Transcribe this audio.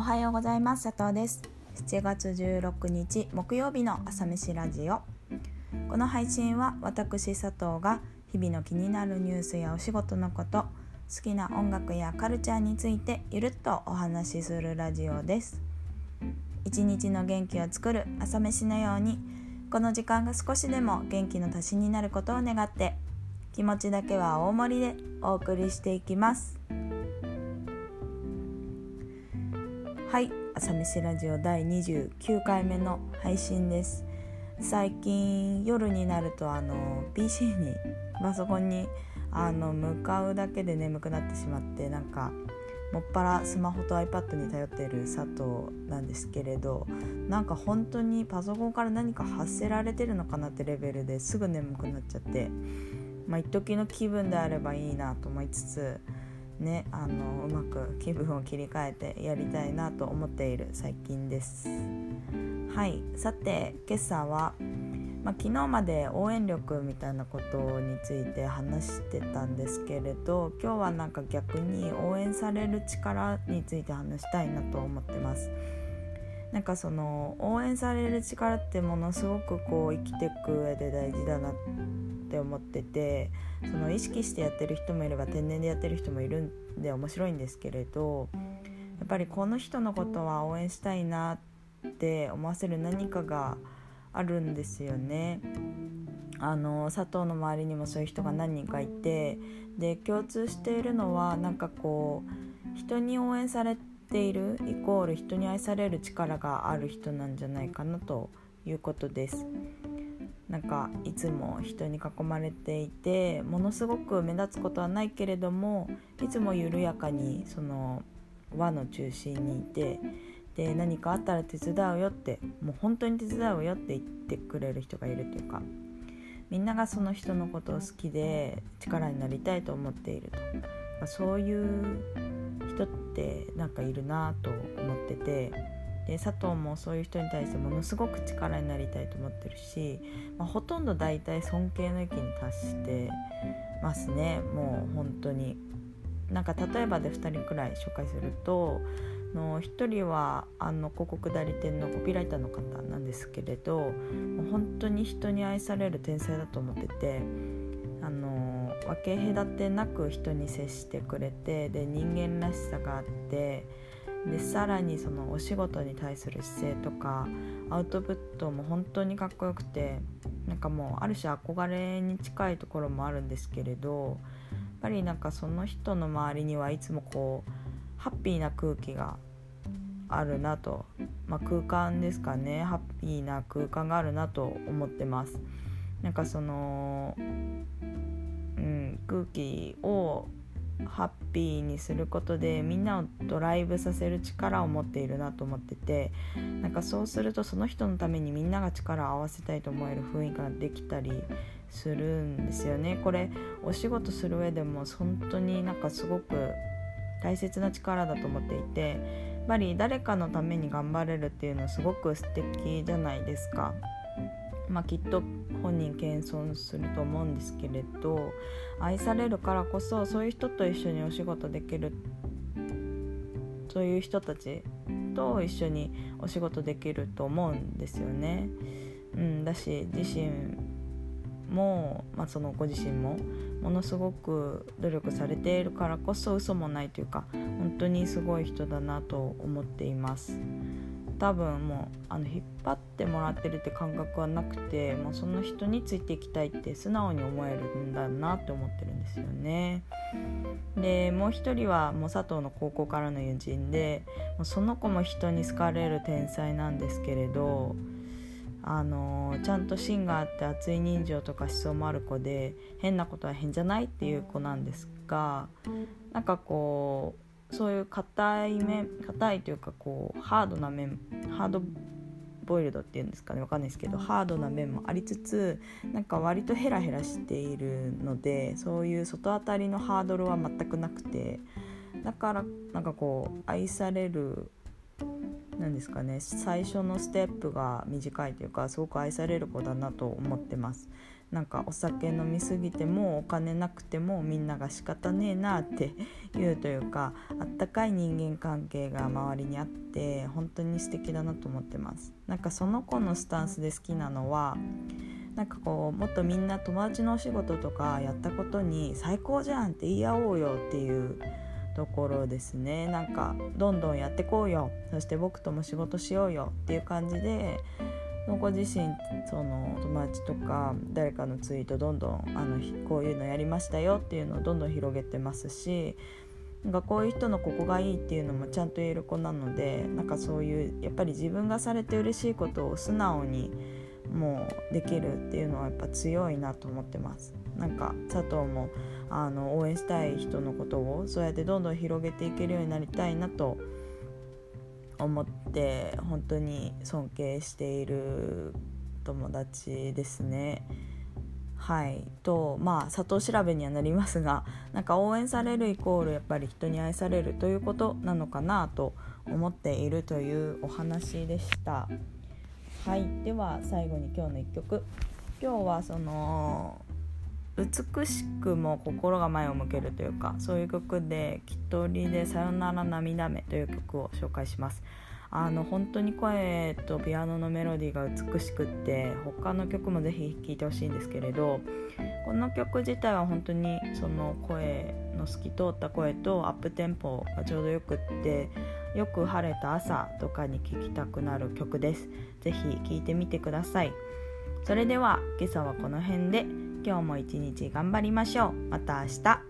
おはようございます。佐藤です。7月16日木曜日の朝飯ラジオ。この配信は私佐藤が日々の気になるニュースやお仕事のこと好きな音楽やカルチャーについてゆるっとお話しするラジオです。一日の元気を作る朝飯のようにこの時間が少しでも元気の足しになることを願って気持ちだけは大盛りでお送りしていきます。はい朝飯ラジオ第29回目の配信です。最近夜になるとあの PC にパソコンにあの向かうだけで眠くなってしまってなんかもっぱらスマホと iPad に頼っている佐藤なんですけれどなんか本当にパソコンから何か発せられてるのかなってレベルですぐ眠くなっちゃってまあ一時の気分であればいいなと思いつつねあのうまく気分を切り替えてやりたいなと思っている最近です。はいさて今朝は、まあ、昨日まで応援力みたいなことについて話してたんですけれど今日はなんか逆に応援される力について話したいなと思ってます。なんかその応援される力ってものすごくこう生きていく上で大事だなって思っててその意識してやってる人もいれば天然でやってる人もいるんで面白いんですけれどやっぱりこの人のことは応援したいなって思わせる何かがあるんですよね。あの佐藤の周りにもそういう人が何人かいてで共通しているのはなんかこう人に応援されてているイコール人に愛される力がある人なんじゃないかなということです。なんかいつも人に囲まれていてものすごく目立つことはないけれどもいつも緩やかにその輪の中心にいてで何かあったら手伝うよってもう本当に手伝うよって言ってくれる人がいるというかみんながその人のことを好きで力になりたいと思っているとそういう人ってなんかいるなと思ってて。で佐藤もそういう人に対してものすごく力になりたいと思ってるし、まあ、ほとんど大体尊敬の域に達してますねもう本当になんか例えばで2人くらい紹介するとの1人はあの広告代理店のコピーライターの方なんですけれど本当に人に愛される天才だと思っててあの分け隔てなく人に接してくれてで人間らしさがあってでさらにそのお仕事に対する姿勢とかアウトプットも本当にかっこよくてなんかもうある種憧れに近いところもあるんですけれどやっぱりなんかその人の周りにはいつもこうハッピーな空気があるなと、まあ、空間ですかねハッピーな空間があるなと思ってます。なんかその、空気をハッピーにすることでみんなをドライブさせる力を持っているなと思っててなんかそうするとその人のためにみんなが力を合わせたいと思える雰囲気ができたりするんですよねこれお仕事する上でも本当になんかすごく大切な力だと思っていてやっぱり誰かのために頑張れるっていうのはすごく素敵じゃないですか。まあ、きっと本人謙遜すると思うんですけれど愛されるからこそそういう人と一緒にお仕事できるそういう人たちと一緒にお仕事できると思うんですよね。うん、だし自身も、まあ、そのご自身もものすごく努力されているからこそ嘘もないというか本当にすごい人だなと思っています。多分もうあの引っ張ってもらってるって感覚はなくてもうその人についていきたいって素直に思えるんだなって思ってるんですよね。でもう一人はもう佐藤の高校からの友人でもうその子も人に好かれる天才なんですけれどあのちゃんと芯があって熱い人情とか思想もある子で変なことは変じゃないっていう子なんですがなんかこうそういう硬い面硬いというかこうハードな面ハードボイルドっていうんですかねわかんないですけどハードな面もありつつなんか割とヘラヘラしているのでそういう外当たりのハードルは全くなくてだからなんかこう愛されるなんですかね。最初のステップが短いというかすごく愛される子だなと思ってます。なんかお酒飲みすぎてもお金なくてもみんなが仕方ねえなって いうというかあったかい人間関係が周りにあって本当に素敵だなと思ってます。なんかその子のスタンスで好きなのはなんかこうもっとみんな友達のお仕事とかやったことに最高じゃんって言い合おうよっていうところですね。なんかどんどんやってこうよ。そして僕とも仕事しようよっていう感じでその子自身その友達とか誰かのツイートどんどんあのこういうのやりましたよっていうのをどんどん広げてますしなんかこういう人のここがいいっていうのもちゃんと言える子なのでなんかそういうやっぱり自分がされて嬉しいことを素直にもうできるっていうのはやっぱ強いなと思ってます。なんか佐藤もあの応援したい人のことをそうやってどんどん広げていけるようになりたいなと思って本当に尊敬している友達ですね。はいとまあ佐藤調べにはなりますがなんか応援されるイコールやっぱり人に愛されるということなのかなと思っているというお話でした。はいでは最後に今日の1曲今日はその美しくも心が前を向けるというかそういう曲で「きっとりでさよなら涙目」という曲を紹介します。あの本当に声とピアノのメロディーが美しくって他の曲もぜひ聴いてほしいんですけれどこの曲自体は本当にその声の透き通った声とアップテンポがちょうどよくってよく晴れた朝とかに聴きたくなる曲です。ぜひ聴いてみてください。それでは今朝はこの辺で今日も一日頑張りましょう。また明日。